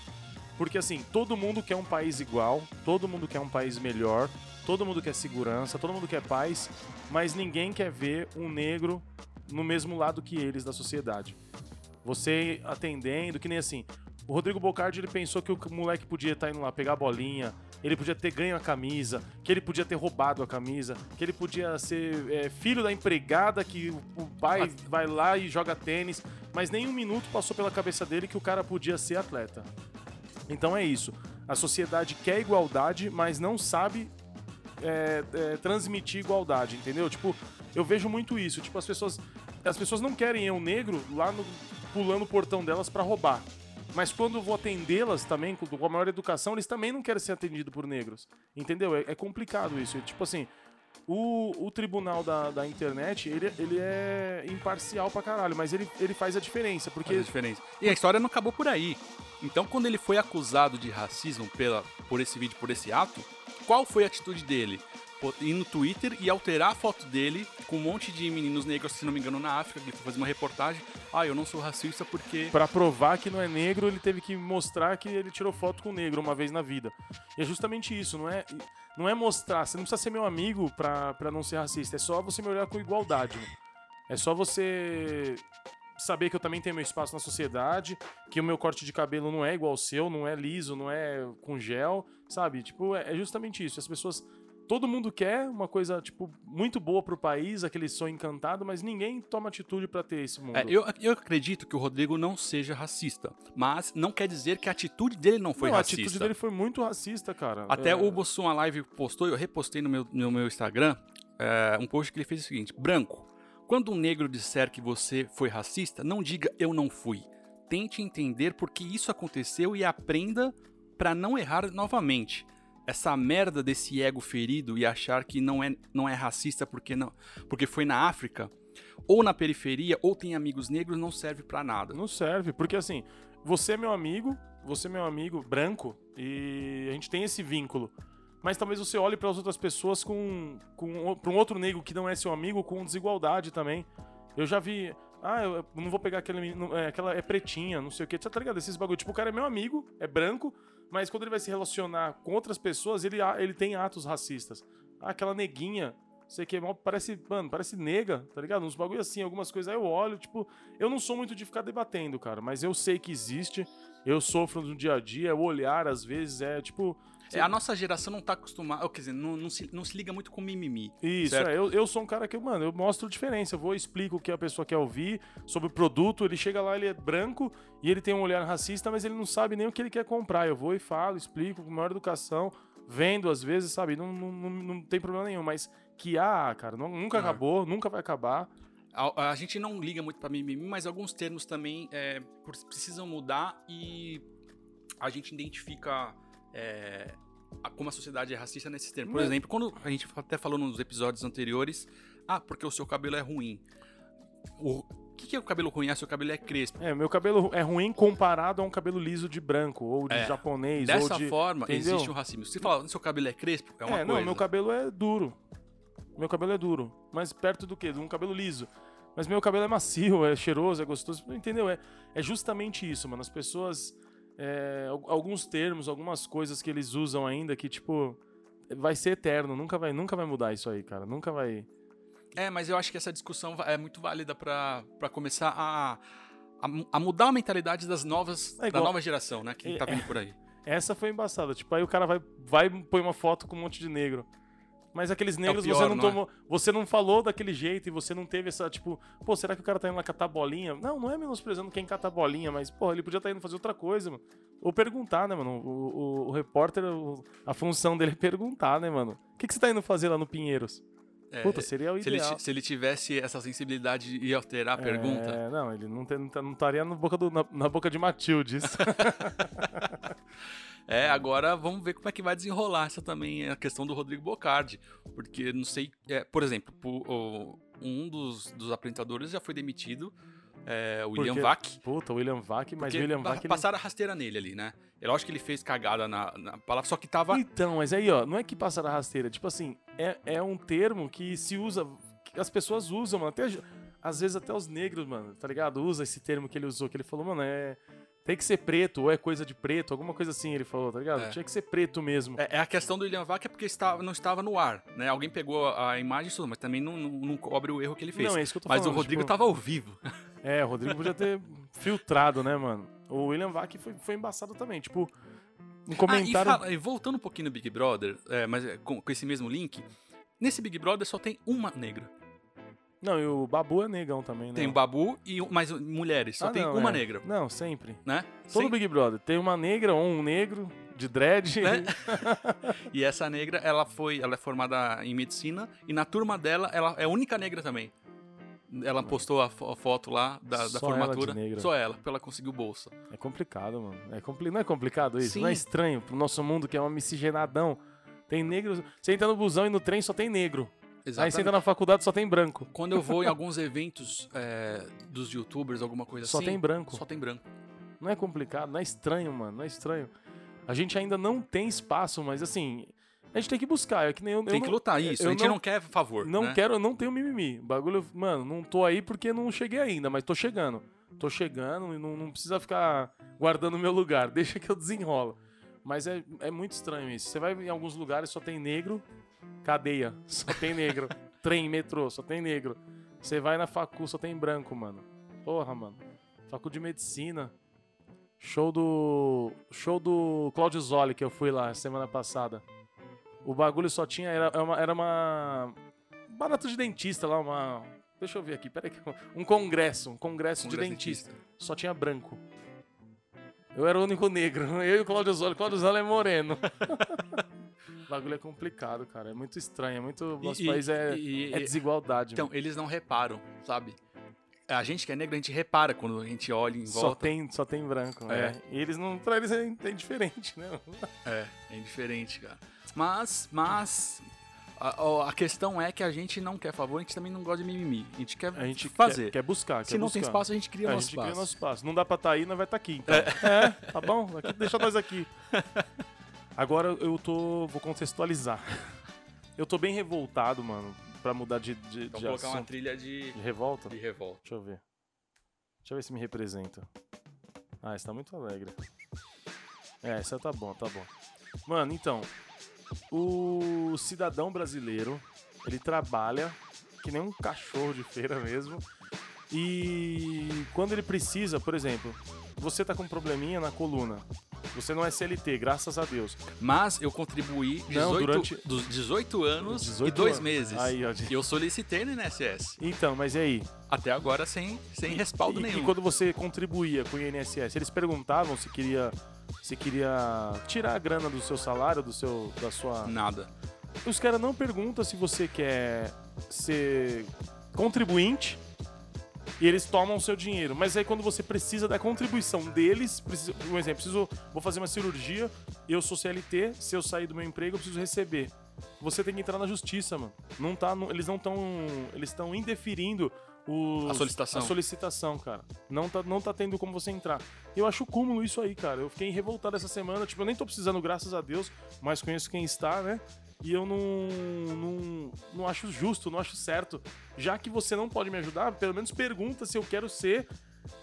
S2: Porque assim, todo mundo quer um país igual, todo mundo quer um país melhor, todo mundo quer segurança, todo mundo quer paz, mas ninguém quer ver um negro no mesmo lado que eles da sociedade. Você atendendo, que nem assim. O Rodrigo Bocardi ele pensou que o moleque podia estar indo lá pegar bolinha, ele podia ter ganho a camisa, que ele podia ter roubado a camisa, que ele podia ser é, filho da empregada que o, pai vai lá e joga tênis, mas nem um minuto passou pela cabeça dele que o cara podia ser atleta. Então é isso. A sociedade quer igualdade, mas não sabe é, é, transmitir igualdade, entendeu? Tipo, eu vejo muito isso. Tipo, as pessoas, as pessoas não querem eu negro lá no, pulando o portão delas pra roubar. Mas quando vou atendê-las também, com a maior educação, eles também não querem ser atendidos por negros. Entendeu? É, é complicado isso. Tipo assim, o, o tribunal da, da internet, ele, ele é imparcial pra caralho, mas ele, ele faz a diferença. Porque
S1: Faz a diferença. E a história não acabou por aí. Então, quando ele foi acusado de racismo pela, por esse vídeo, por esse ato, qual foi a atitude dele? Ir no Twitter e alterar a foto dele com um monte de meninos negros, se não me engano, na África, que foi fazer uma reportagem. Ah, eu não sou racista porque.
S2: Pra provar que não é negro, ele teve que mostrar que ele tirou foto com negro uma vez na vida. E é justamente isso, não é, não é mostrar. Você não precisa ser meu amigo pra, pra não ser racista. É só você me olhar com igualdade. mano. É só você saber que eu também tenho meu espaço na sociedade, que o meu corte de cabelo não é igual ao seu, não é liso, não é com gel, sabe? Tipo, é é justamente isso. As pessoas todo mundo quer uma coisa, tipo, muito boa pro país, aquele sonho encantado, mas ninguém toma atitude pra ter esse mundo.
S1: É, eu, eu acredito que o Rodrigo não seja racista, mas não quer dizer que a atitude dele não foi
S2: Não,
S1: racista.
S2: A atitude dele foi muito racista, cara.
S1: Até
S2: É,
S1: o Bossum a Live postou, eu repostei no meu, no meu Instagram, é, um post que ele fez o seguinte: Branco, quando um negro disser que você foi racista, não diga eu não fui. Tente entender por que isso aconteceu e aprenda pra não errar novamente. Essa merda desse ego ferido e achar que não é, não é racista porque, não, porque foi na África, ou na periferia, ou tem amigos negros, não serve pra nada.
S2: Não serve, porque assim, você é meu amigo, você é meu amigo branco, e a gente tem esse vínculo. Mas talvez você olhe para as outras pessoas com, com para um outro negro que não é seu amigo com desigualdade também. Eu já vi, ah, eu não vou pegar aquele é, aquela é pretinha, não sei o que, tá ligado? Esses bagulho, tipo, o cara é meu amigo, é branco, mas quando ele vai se relacionar com outras pessoas, ele, ele tem atos racistas. Ah, aquela neguinha, sei que é mal, parece, mano, parece nega, tá ligado? Uns bagulho assim, algumas coisas aí eu olho, tipo, eu não sou muito de ficar debatendo, cara, mas eu sei que existe, eu sofro no dia a dia, o olhar às vezes é tipo.
S1: É, a nossa geração não tá acostumada, quer dizer, não, não, se, não se liga muito com mimimi.
S2: Isso,
S1: certo?
S2: é, eu, eu sou um cara que, mano, eu mostro diferença, eu vou explico o que a pessoa quer ouvir sobre o produto, ele chega lá, ele é branco e ele tem um olhar racista, mas ele não sabe nem o que ele quer comprar. Eu vou e falo, explico com maior educação, vendo às vezes, sabe, não, não, não, não tem problema nenhum, mas que ah, cara, não- nunca
S1: Ah.
S2: acabou, nunca vai acabar.
S1: A, a gente não liga muito pra mimimi, mas alguns termos também é, precisam mudar e a gente identifica é, a- como a sociedade é racista nesses termos. Por
S2: Mas-
S1: exemplo, quando a gente até falou nos episódios anteriores, ah, porque o seu cabelo é ruim. O que, que é o cabelo ruim? Ah, seu cabelo é crespo.
S2: É, meu cabelo é ruim comparado a um cabelo liso de branco, ou de
S1: É,
S2: japonês, ou
S1: Dessa
S2: de...
S1: forma,
S2: entendeu?
S1: existe um racismo. Se você fala, seu cabelo é crespo, é uma
S2: é,
S1: coisa.
S2: não, meu cabelo é duro. Meu cabelo é duro. Mas perto do quê? De um cabelo liso. Mas meu cabelo é macio, é cheiroso, é gostoso. Entendeu? É, é justamente isso, mano. As pessoas. é, al- alguns termos, algumas coisas que eles usam ainda que, tipo. Vai ser eterno. Nunca vai, nunca vai mudar isso aí, cara. Nunca vai.
S1: É, mas eu acho que essa discussão é muito válida pra pra começar a, a, a mudar a mentalidade das novas,
S2: É
S1: da nova geração, né? Que
S2: É-
S1: tá vindo por aí.
S2: Essa foi embaçada. Tipo, aí o cara vai, vai e põe uma foto com um monte de negro. Mas aqueles negros
S1: pior,
S2: você não
S1: não é?
S2: tomou. Você não falou daquele jeito e você não teve essa, tipo, pô, será que o cara tá indo lá catar bolinha? Não, não é menosprezando quem cata bolinha, mas, pô, ele podia estar indo fazer outra coisa, mano. Ou perguntar, né, mano? O, o- o repórter, o- a função dele é perguntar, né, mano? O que, que você tá indo fazer lá no Pinheiros?
S1: É,
S2: Puta, seria o
S1: se, ele,
S2: ideal.
S1: ti- se ele tivesse essa sensibilidade de alterar a pergunta.
S2: É, não, ele não, tem- não tá- não estaria na boca, do- na, na boca de Matildes.
S1: É, agora vamos ver como é que vai desenrolar essa também a questão do Rodrigo Bocardi. Porque não sei. é, por exemplo, o- um dos, dos apresentadores já foi demitido, é, o William
S2: Porque-
S1: Vac.
S2: Puta, William Vac, mas William Vac. ele-
S1: passaram a rasteira nele ali, né? Eu acho que ele fez cagada na, na palavra, só que tava.
S2: Então, mas aí, ó, não é que passar a rasteira. Tipo assim, é, é um termo que se usa. que as pessoas usam, mano. Até, às vezes até os negros, mano, tá ligado? Usa esse termo que ele usou, que ele falou, mano, é. Tem que ser preto, ou é coisa de preto, alguma coisa assim ele falou, tá ligado?
S1: É.
S2: Tinha que ser preto mesmo.
S1: É, é a questão do William Vac é porque estava, não estava no ar, né? Alguém pegou a imagem e tudo, mas também não, não, não cobre o erro que ele fez.
S2: Não, é isso que eu tô
S1: mas
S2: falando.
S1: o Rodrigo
S2: tipo,
S1: tava ao vivo.
S2: É, o Rodrigo podia ter filtrado, né, mano? O William Vac foi, foi embaçado também. Tipo, um
S1: Ah,
S2: comentário.
S1: e, fala- voltando um pouquinho no Big Brother, é, mas é, com, com esse mesmo link, nesse Big Brother só tem uma negra.
S2: Não, e o Babu é negão também, né?
S1: Tem o Babu e um- mais mulheres, só
S2: Ah,
S1: tem
S2: não,
S1: uma
S2: é.
S1: negra,
S2: Não, sempre.
S1: né?
S2: Todo
S1: Sem-
S2: Big Brother. Tem uma negra ou um negro de dread.
S1: Né? E essa negra, ela foi, ela é formada em medicina e na turma dela, ela é a única negra também. Ela postou a, fo- a foto lá da, da
S2: ela
S1: formatura.
S2: negra.
S1: Só ela, porque ela conseguiu bolsa.
S2: É complicado, mano. É compli... Não é complicado isso?
S1: Sim.
S2: Não é estranho pro nosso mundo que é uma miscigenadão. Tem negros. Você entra no busão e no trem só tem negro. Aí você
S1: Exatamente.
S2: entra na faculdade só tem branco.
S1: Quando eu vou em alguns eventos é, dos youtubers, alguma coisa
S2: Só
S1: assim.
S2: tem branco.
S1: Só tem branco.
S2: Não é complicado, não é estranho, mano. Não é estranho. A gente ainda não tem espaço, mas assim. A gente tem que buscar. É que nem eu. eu
S1: Tem que
S2: não-
S1: lutar isso.
S2: eu
S1: a gente
S2: não-
S1: não, quer favor.
S2: Não
S1: né?
S2: quero, eu não tenho mimimi. Bagulho, mano, não tô aí porque não cheguei ainda, mas tô chegando. Tô chegando e não, não precisa ficar guardando o meu lugar. Deixa que eu desenrolo. Mas é, é muito estranho isso. Você vai em alguns lugares só tem negro, cadeia, só tem negro. Trem, metrô, só tem negro. Você vai na facu, só tem branco, mano. Porra, mano. Facu de medicina. Show do. Show do Claudio Zoli que eu fui lá semana passada. O bagulho só tinha. Era era uma. Era uma barato de dentista lá, uma. Deixa eu ver aqui, peraí. Um congresso, um congresso, de
S1: Congresso
S2: dentista.
S1: dentista.
S2: Só tinha branco. Eu era o único negro. Eu e o Claudio Zoli. Claudio Zoli é moreno. o bagulho é complicado, cara. É muito estranho. É muito. Nosso
S1: E-
S2: país é,
S1: e-
S2: é desigualdade.
S1: Então,
S2: mano.
S1: eles não reparam, sabe? A gente que é negro, a gente repara quando a gente olha em
S2: Só
S1: volta.
S2: tem, só tem branco.
S1: É.
S2: É. E eles não. Pra eles é, é diferente, né?
S1: É, é indiferente, cara. Mas, mas. A, a questão é que a gente não quer favor, a gente também não gosta de mimimi. A gente quer
S2: A gente
S1: fazer.
S2: Quer, quer buscar.
S1: Se
S2: quer
S1: não tem
S2: buscar.
S1: espaço, a gente cria
S2: É, a
S1: nosso
S2: gente
S1: espaço.
S2: cria nosso espaço. Não dá pra estar aí, não vai estar aqui. Então. É. tá bom? Aqui, deixa nós aqui. Agora eu tô. Vou contextualizar. Eu tô bem revoltado, mano, pra mudar de, de,
S1: Então,
S2: de
S1: colocar uma
S2: assunto.
S1: trilha de,
S2: De revolta?
S1: de revolta.
S2: Deixa eu ver. Deixa eu ver se me representa. Ah, esse tá muito alegre. É, essa tá bom, tá bom. Mano, então. O cidadão brasileiro, ele trabalha que nem um cachorro de feira mesmo. E quando ele precisa, por exemplo, você tá com um probleminha na coluna. Você não é CLT, graças a Deus.
S1: Mas eu contribuí 18,
S2: Não, durante-
S1: dos 18 anos
S2: 18
S1: e dois
S2: anos.
S1: meses.
S2: Aí, ó.
S1: E eu solicitei no INSS.
S2: Então, mas e aí?
S1: Até agora sem, sem respaldo
S2: e,
S1: nenhum.
S2: E quando você contribuía com o INSS, eles perguntavam se queria, se queria tirar a grana do seu salário, do seu, da sua.
S1: Nada.
S2: Os caras não perguntam se você quer ser contribuinte e eles tomam o seu dinheiro. Mas aí quando você precisa da contribuição deles, precisa, um exemplo, preciso, vou fazer uma cirurgia, eu sou CLT, se eu sair do meu emprego, eu preciso receber. Você tem que entrar na justiça, mano. Não tá, no- eles não estão, eles estão indeferindo os-
S1: A solicitação.
S2: a solicitação, cara. Não tá, não tá tendo como você entrar. Eu acho cúmulo isso aí, cara. Eu fiquei revoltado essa semana. Tipo, eu nem tô precisando, graças a Deus, mas conheço quem está, né? E eu não, não, não acho justo, não acho certo. Já que você não pode me ajudar, pelo menos pergunta se eu quero ser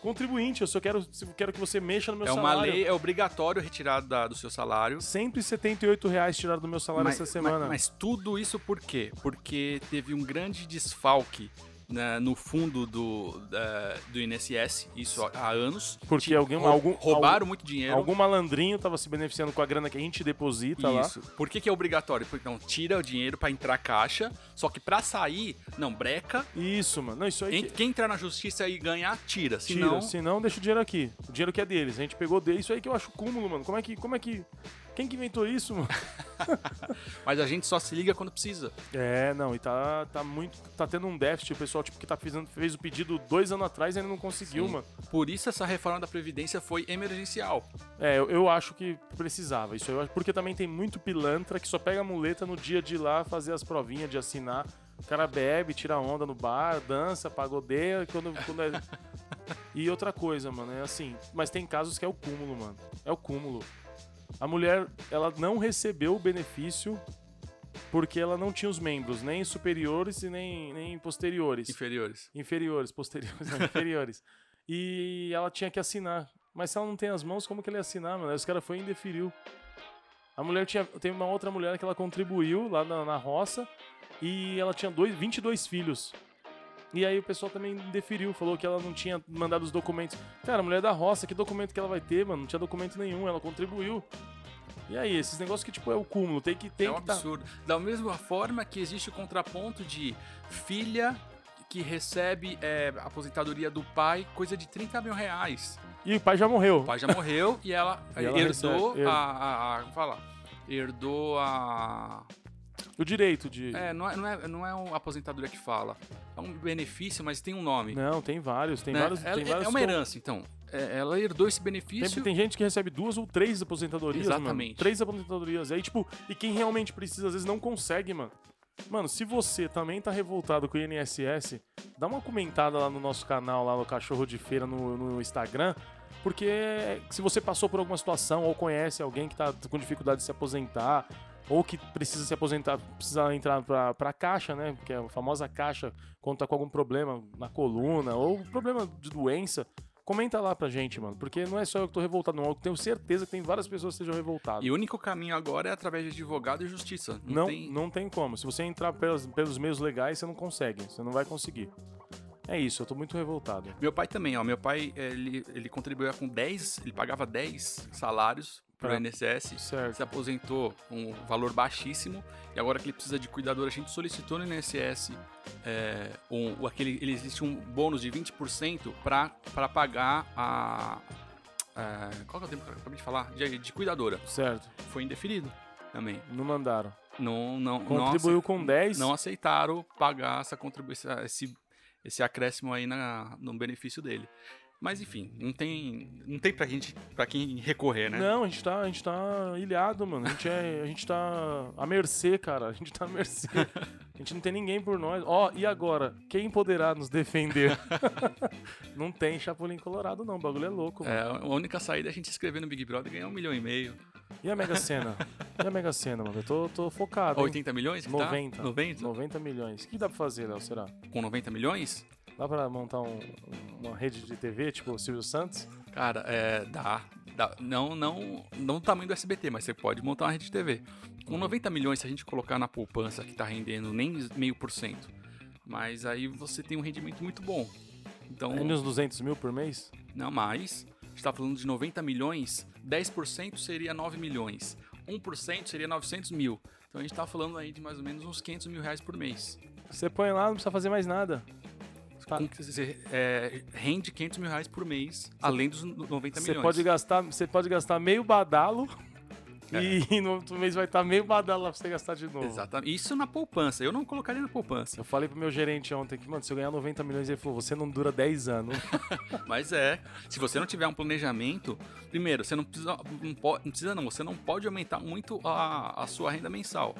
S2: contribuinte, eu quero, se eu quero que você mexa no meu
S1: É uma
S2: salário.
S1: lei, é obrigatório retirar da- do seu salário.
S2: 178 reais tirado do meu salário
S1: Mas,
S2: essa semana.
S1: mas- mas tudo isso por quê? Porque teve um grande desfalque né, no fundo do, da- do INSS, isso há anos.
S2: Porque
S1: Ti-
S2: alguém- algum-
S1: roubaram
S2: algum-
S1: muito dinheiro.
S2: Algum malandrinho tava se beneficiando com a grana que a gente deposita lá.
S1: Isso. Por que, que é obrigatório? Porque não, tira o dinheiro pra entrar caixa, só que pra sair, não, breca.
S2: Isso, mano. Não, isso aí.
S1: Ent-
S2: que-
S1: Quem entrar na justiça e ganhar, tira.
S2: Tira,
S1: Senão,
S2: senão deixa o dinheiro aqui. O dinheiro que é deles. A gente pegou dele. Isso aí que eu acho cúmulo, mano. Como é que. Como é que. Quem que inventou isso, mano?
S1: mas a gente só se liga quando precisa.
S2: É, não, e tá, tá muito. Tá tendo um déficit. O pessoal, tipo, que tá fazendo, fez o pedido dois anos atrás e ainda não conseguiu,
S1: Sim.
S2: mano.
S1: Por isso essa reforma da Previdência foi emergencial.
S2: É, eu, eu acho que precisava. Isso eu. Porque também tem muito pilantra que só pega a muleta no dia de ir lá fazer as provinhas, de assinar. O cara bebe, tira onda no bar, dança, pagodeia. Quando, quando é... E outra coisa, mano, é assim. Mas tem casos que é o cúmulo, mano. É o cúmulo. A mulher, ela não recebeu o benefício porque ela não tinha os membros, nem superiores e nem, nem posteriores.
S1: Inferiores.
S2: Inferiores, posteriores, não, inferiores. E ela tinha que assinar. Mas se ela não tem as mãos, como que ele ia assinar, mano? Aí os caras foi e indeferiu. A mulher tinha. Tem uma outra mulher que ela contribuiu lá na, na roça e ela tinha dois, 22 filhos. E aí o pessoal também indeferiu, falou que ela não tinha mandado os documentos. Cara, a mulher da roça, que documento que ela vai ter, mano? Não tinha documento nenhum, ela contribuiu. E aí, esses negócios que, tipo, é o cúmulo, tem que tem
S1: é um
S2: tá-
S1: absurdo. Da mesma forma que existe o contraponto de filha que recebe é, aposentadoria do pai, coisa de 30 mil reais.
S2: E o pai já morreu.
S1: O pai já morreu e ela,
S2: E ela
S1: herdou
S2: recebe-
S1: a, a, a. Como fala? Herdou a.
S2: O direito de.
S1: É, não é, não é, não é uma aposentadoria que fala. É um benefício, mas tem um nome.
S2: Não, tem vários, tem
S1: né?
S2: vários.
S1: Ela-
S2: tem vários
S1: é uma herança, então. É, ela herdou esse benefício.
S2: tem gente que recebe duas ou três aposentadorias, mano.
S1: Exatamente.
S2: Três aposentadorias. Aí, tipo, e quem realmente precisa, às vezes não consegue, mano. Mano, se você também tá revoltado com o INSS, dá uma comentada lá no nosso canal, lá no Cachorro de Feira no, no Instagram. Porque se você passou por alguma situação ou conhece alguém que tá com dificuldade de se aposentar, ou que precisa se aposentar, precisa entrar pra, pra caixa, né? Que é a famosa caixa, quando tá com algum problema na coluna, ou problema de doença, comenta lá pra gente, mano. Porque não é só eu que tô revoltado, não. Eu tenho certeza que tem várias pessoas que estejam revoltadas.
S1: E o único caminho agora é através de advogado e justiça. Não,
S2: Não,
S1: tem.
S2: não tem como. Se você entrar pelos, pelos meios legais, você não consegue. Você não vai conseguir. É isso, eu tô muito revoltado.
S1: Meu pai também, ó. Meu pai, ele, ele contribuía com 10, ele pagava 10 salários pro
S2: Pra-
S1: INSS,
S2: Certo.
S1: se aposentou com um valor baixíssimo e agora que ele precisa de cuidador, a gente solicitou no INSS é, um, o- aquele, ele existe um bônus de 20% para pagar a. é, qual que é o tempo que eu acabei de falar? De, de cuidadora.
S2: Certo.
S1: Foi indeferido também.
S2: Não mandaram.
S1: Não, não, não
S2: Contribuiu
S1: ace-
S2: com 10.
S1: não aceitaram pagar essa contribuição, esse, esse acréscimo aí na, no benefício dele. Mas enfim, não tem, não tem pra gente, pra quem recorrer, né?
S2: Não, a gente tá, a gente tá ilhado, mano. A gente, é, a gente tá à mercê, cara. A gente tá à mercê. A gente não tem ninguém por nós. Ó, e agora? Quem poderá nos defender? não tem Chapolin Colorado, não. O bagulho é louco, mano.
S1: É, a única saída é a gente se inscrever no Big Brother e ganhar um milhão e meio.
S2: E a Mega Sena? E a Mega Sena, mano? Eu tô, tô focado. hein?
S1: 80 milhões? que tá?
S2: 90.
S1: 90?
S2: 90 milhões. O que dá pra fazer, Léo? Será?
S1: Com 90 milhões?
S2: Dá pra montar um- uma rede de TV, tipo o Silvio Santos?
S1: Cara, é, dá. dá. Não, não, não do tamanho do SBT, mas você pode montar uma rede de TV. Com 90 milhões, se a gente colocar na poupança que tá rendendo nem meio por cento, mas aí você tem um rendimento muito bom. Então,
S2: É nos 200 mil por mês?
S1: não mais. A gente tá falando de 90 milhões, 10% seria 9 milhões. 1% seria 900 mil. Então a gente tá falando aí de mais ou menos uns 500 mil reais por mês.
S2: Você põe lá, não precisa fazer mais nada. Tá.
S1: Você é, rende 500 mil reais por mês, além dos 90
S2: Você
S1: milhões.
S2: pode gastar, você pode gastar meio badalo e no outro mês vai estar meio badalo lá pra você gastar de novo.
S1: Exatamente. Isso na poupança. Eu não colocaria na poupança.
S2: Eu falei pro meu gerente ontem que, mano, se eu ganhar 90 milhões, ele falou, você não dura 10 anos.
S1: Mas é. Se você não tiver um planejamento, primeiro, você não precisa. Não, pode, não precisa, não. Você não pode aumentar muito a, a sua renda mensal.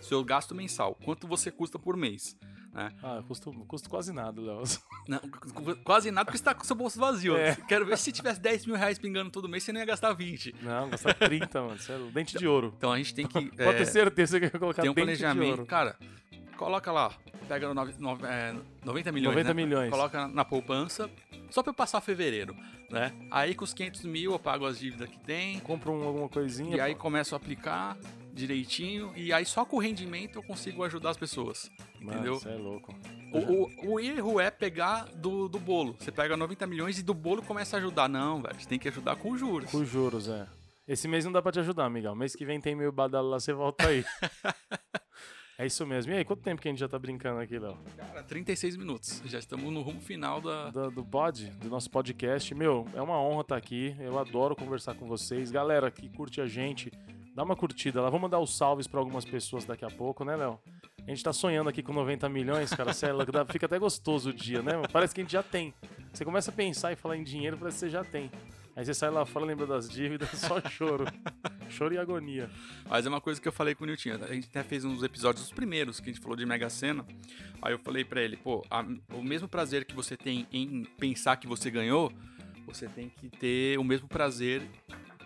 S1: Seu gasto mensal. Quanto você custa por mês. Né?
S2: Ah, custo, custo quase nada, Léo.
S1: Quase nada porque você tá com seu bolso vazio.
S2: É.
S1: Quero ver se tivesse 10 mil reais pingando todo mês, você não ia gastar 20.
S2: Não, gastar 30, mano. Sério, dente de ouro.
S1: Então a gente tem que.
S2: Pode
S1: é,
S2: ter certeza que eu ia colocar
S1: Tem um
S2: dente de
S1: planejamento.
S2: ouro.
S1: Cara, coloca lá. Pega no nove- é, 90 milhões.
S2: 90
S1: né?
S2: milhões.
S1: Coloca na poupança. Só pra eu passar fevereiro. Né? Aí com os 500 mil eu pago as dívidas que tem.
S2: Compra um- alguma coisinha.
S1: E aí começo a aplicar direitinho. E aí só com o rendimento eu consigo ajudar as pessoas.
S2: Mano,
S1: entendeu?
S2: Você é louco.
S1: O, o- o erro é pegar do, do bolo. Você pega 90 milhões e do bolo começa a ajudar. Não, velho. Você tem que ajudar com juros.
S2: Com juros, é. Esse mês não dá pra te ajudar, amigão. Mês que vem tem meio badalo lá, você volta aí. é isso mesmo. E aí, quanto tempo que a gente já tá brincando aqui, Léo?
S1: Cara, 36 minutos. Já estamos no rumo final da.
S2: do, do pod, do nosso podcast. Meu, é uma honra estar aqui. Eu adoro conversar com vocês. Galera que curte a gente, dá uma curtida lá. Vamos mandar os salves para algumas pessoas daqui a pouco, né, Léo? A gente tá sonhando aqui com 90 milhões, cara. Cê é fica até gostoso o dia, né? Parece que a gente já tem. Você começa a pensar e falar em dinheiro, parece que você já tem. Aí você sai lá fora, lembra das dívidas, só choro. choro e agonia.
S1: Mas é uma coisa que eu falei com o Nilton. A gente até fez uns episódios, os primeiros, que a gente falou de Mega Sena. Aí eu falei pra ele, pô, a- o mesmo prazer que você tem em pensar que você ganhou, você tem que ter o mesmo prazer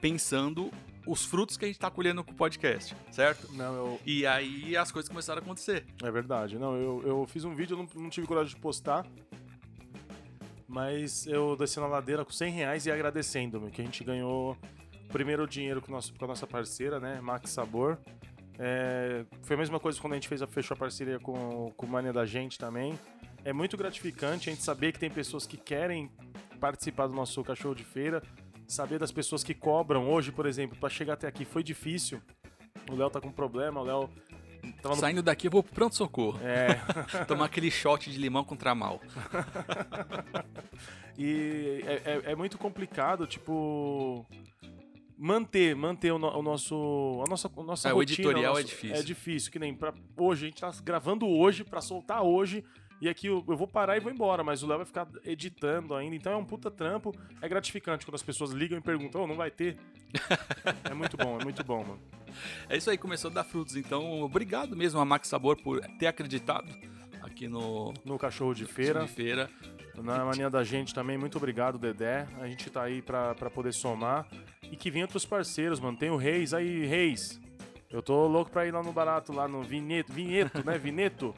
S1: pensando os frutos que a gente tá colhendo com o podcast, certo?
S2: Não, eu,
S1: E aí as coisas começaram a acontecer.
S2: É verdade. Não, eu, eu fiz um vídeo, não, não tive coragem de postar. Mas eu desci na ladeira com 100 reais e agradecendo-me, que a gente ganhou o primeiro dinheiro com, o nosso, com a nossa parceira, né? Max Sabor. É, foi a mesma coisa quando a gente fez a, fechou a parceria com, com o Mania da Gente também. É muito gratificante a gente saber que tem pessoas que querem participar do nosso cachorro de feira. Saber das pessoas que cobram. Hoje, por exemplo, para chegar até aqui foi difícil. O Léo tá com problema, o Léo tava no
S1: Saindo daqui eu vou pro pronto-socorro.
S2: é,
S1: Tomar aquele shot de limão contra mal.
S2: E é, é- é muito complicado, tipo. Manter, manter o, no- o nosso. A nossa, a nossa
S1: É, o
S2: rotina,
S1: editorial
S2: nosso-
S1: é difícil.
S2: É difícil, que nem pra, hoje, a gente tá gravando hoje pra soltar hoje. E aqui eu, eu vou parar e vou embora, mas o Léo vai ficar editando ainda. Então é um puta trampo. É gratificante quando as pessoas ligam e perguntam, oh, não vai ter? é muito bom, é muito bom, mano.
S1: É isso aí, começou a dar frutos. Então, obrigado mesmo a Max Sabor por ter acreditado aqui no
S2: No cachorro de
S1: feira. de feira.
S2: Na mania da gente também, muito obrigado, Dedé. A gente tá aí pra, pra poder somar. E que venha outros parceiros, mano. Tem o Reis aí, Reis. Eu tô louco pra ir lá no barato, lá no Vineto, Vinheto, né? Vineto.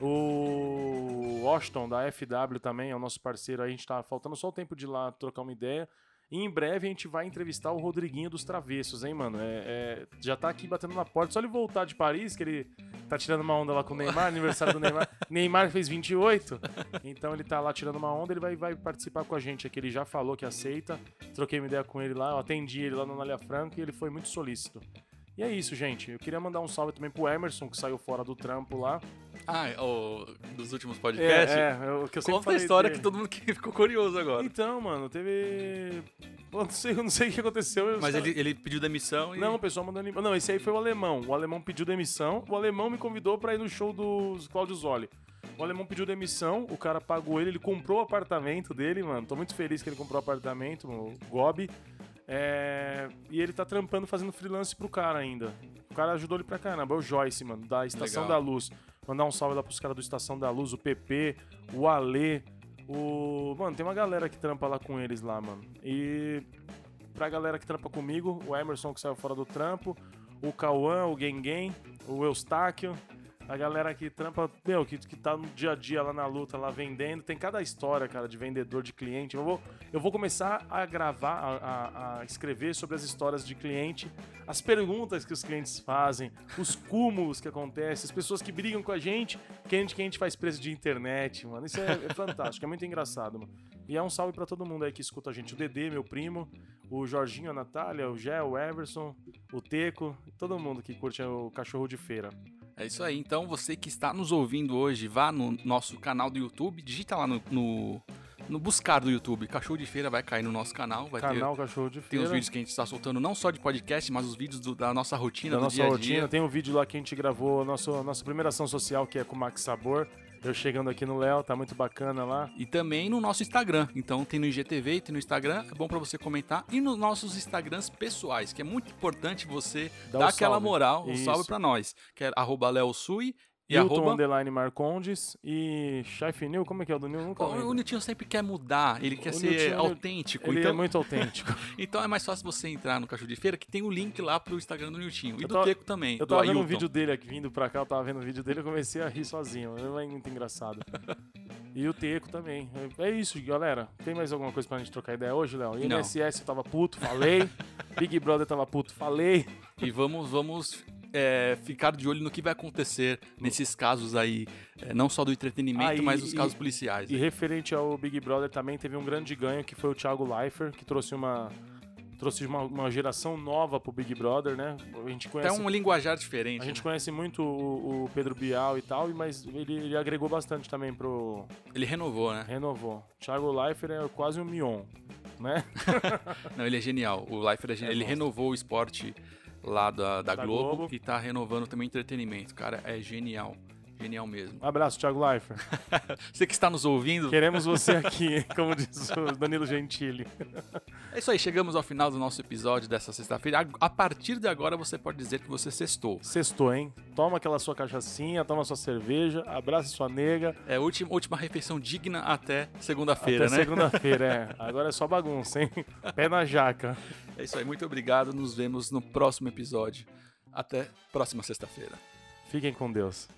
S2: O Washington da FW também é o nosso parceiro. A gente tá faltando só o tempo de ir lá trocar uma ideia. E em breve a gente vai entrevistar o Rodriguinho dos Travessos, hein, mano? É, é, já tá aqui batendo na porta. Só ele voltar de Paris, que ele tá tirando uma onda lá com o Neymar, aniversário do Neymar. Neymar fez 28, então ele tá lá tirando uma onda, ele vai, vai participar com a gente aqui. Ele já falou que aceita. Troquei uma ideia com ele lá, eu atendi ele lá no Nalia Franca e ele foi muito solícito. E é isso, gente. Eu queria mandar um salve também pro Emerson, que saiu fora do trampo lá.
S1: Ah, o, dos últimos podcasts?
S2: É, é, o que eu sempre
S1: Conta a história
S2: dele.
S1: que todo mundo ficou curioso agora.
S2: Então, mano, teve. Pô, não sei, eu não sei o que aconteceu. eu
S1: Mas ele, ele pediu demissão e.
S2: Não, o pessoal mandou. Não, esse aí foi o alemão. O alemão pediu demissão. O alemão me convidou pra ir no show do Claudio Zoli. O alemão pediu demissão, o cara pagou ele, ele comprou o apartamento dele, mano. Tô muito feliz que ele comprou o apartamento, o Gobi. É, E ele tá trampando, fazendo freelance pro cara ainda. O cara ajudou ele pra caramba. É o Joyce, mano, da Estação
S1: Legal.
S2: da Luz. Mandar um salve lá pros caras do Estação da Luz, o PP, o Ale, o. Mano, tem uma galera que trampa lá com eles lá, mano. E pra galera que trampa comigo, o Emerson que saiu fora do trampo, o Cauã, o Gengen, o Eustáquio, a galera que trampa, meu, que, que tá no dia a dia lá na luta, lá vendendo. Tem cada história, cara, de vendedor, de cliente. Eu vou, eu vou começar a gravar, a, a- a escrever sobre as histórias de cliente, as perguntas que os clientes fazem, os cúmulos que acontecem, as pessoas que brigam com a gente, querendo que a gente faz preço de internet, mano. Isso é, é fantástico, é muito engraçado, mano. E é um salve pra todo mundo aí que escuta a gente. O Dedê, meu primo, o Jorginho, a Natália, o Gé, o Everson, o Teco, todo mundo que curte o cachorro de feira.
S1: É isso aí. Então, você que está nos ouvindo hoje, vá no nosso canal do YouTube, digita lá no, no, no buscar do YouTube. Cachorro de Feira vai cair no nosso canal. Vai
S2: Canal Cachorro de
S1: ter. Tem
S2: Feira.
S1: os vídeos que a gente está soltando, não só de podcast, mas os vídeos do- da nossa rotina,
S2: da
S1: do
S2: nossa
S1: dia a
S2: rotina.
S1: dia.
S2: Tem um vídeo lá que a gente gravou, nosso, nossa primeira ação social, que é com o Max Sabor. Eu chegando aqui no Léo, tá muito bacana lá.
S1: E também no nosso Instagram. Então tem no IGTV, tem no Instagram, é bom pra você comentar. E nos nossos Instagrams pessoais, que é muito importante você
S2: Dá
S1: dar
S2: o
S1: aquela moral, o
S2: Isso.
S1: salve pra nós. Que é arroba leosui e arroba...
S2: Underline Marcondes e Chef Nil, como é que é o do Nil? Nunca
S1: O, o. Nilton sempre quer mudar, ele quer
S2: O
S1: ser
S2: Nilton, ele-
S1: autêntico.
S2: Ele
S1: então,
S2: é muito autêntico.
S1: então é mais fácil você entrar no Cachorro de Feira, que tem o link lá pro Instagram do Niltinho. E
S2: Eu
S1: do
S2: tava-
S1: Teco também,
S2: Eu tava vendo um vídeo dele aqui, vindo pra cá, eu tava vendo o vídeo dele, eu comecei a rir sozinho. É muito engraçado. E o Teco também. É isso, galera. Tem mais alguma coisa pra gente trocar ideia hoje, Léo? INSS eu tava puto, falei. Big Brother tava puto, falei.
S1: E vamos, vamos é, ficar de olho no que vai acontecer nesses casos aí, é, não só do entretenimento,
S2: Ah,
S1: mas dos casos policiais.
S2: E referente ao Big Brother também teve um grande ganho que foi o Thiago Leifert, que trouxe uma trouxe uma, uma geração nova pro Big Brother, né? A gente
S1: Até
S2: conhece
S1: um linguajar diferente.
S2: a gente
S1: né?
S2: conhece muito o, o Pedro Bial e tal, mas ele, ele agregou bastante também pro
S1: Ele renovou, né?
S2: renovou. Thiago Leifert é quase um Mion, né?
S1: Não, ele é genial. O Leifert é genial.
S2: É,
S1: ele renovou o esporte lá da, da,
S2: Da
S1: Globo,
S2: Globo.
S1: e tá renovando também entretenimento. Cara, é genial. Genial mesmo.
S2: Um abraço, Thiago Leifert.
S1: Você que está nos ouvindo,
S2: Queremos você aqui, como diz o Danilo Gentili.
S1: é isso aí. Chegamos ao final do nosso episódio dessa sexta-feira. A partir de agora você pode dizer que você sextou.
S2: Sextou, hein? Toma aquela sua cachaçinha, toma sua cerveja, abraça sua nega.
S1: É última, última refeição digna até segunda-feira, né?
S2: segunda-feira, é. Agora é só bagunça, hein? Pé na jaca.
S1: É isso aí. Muito obrigado. Nos vemos no próximo episódio. Até próxima sexta-feira.
S2: Fiquem com Deus.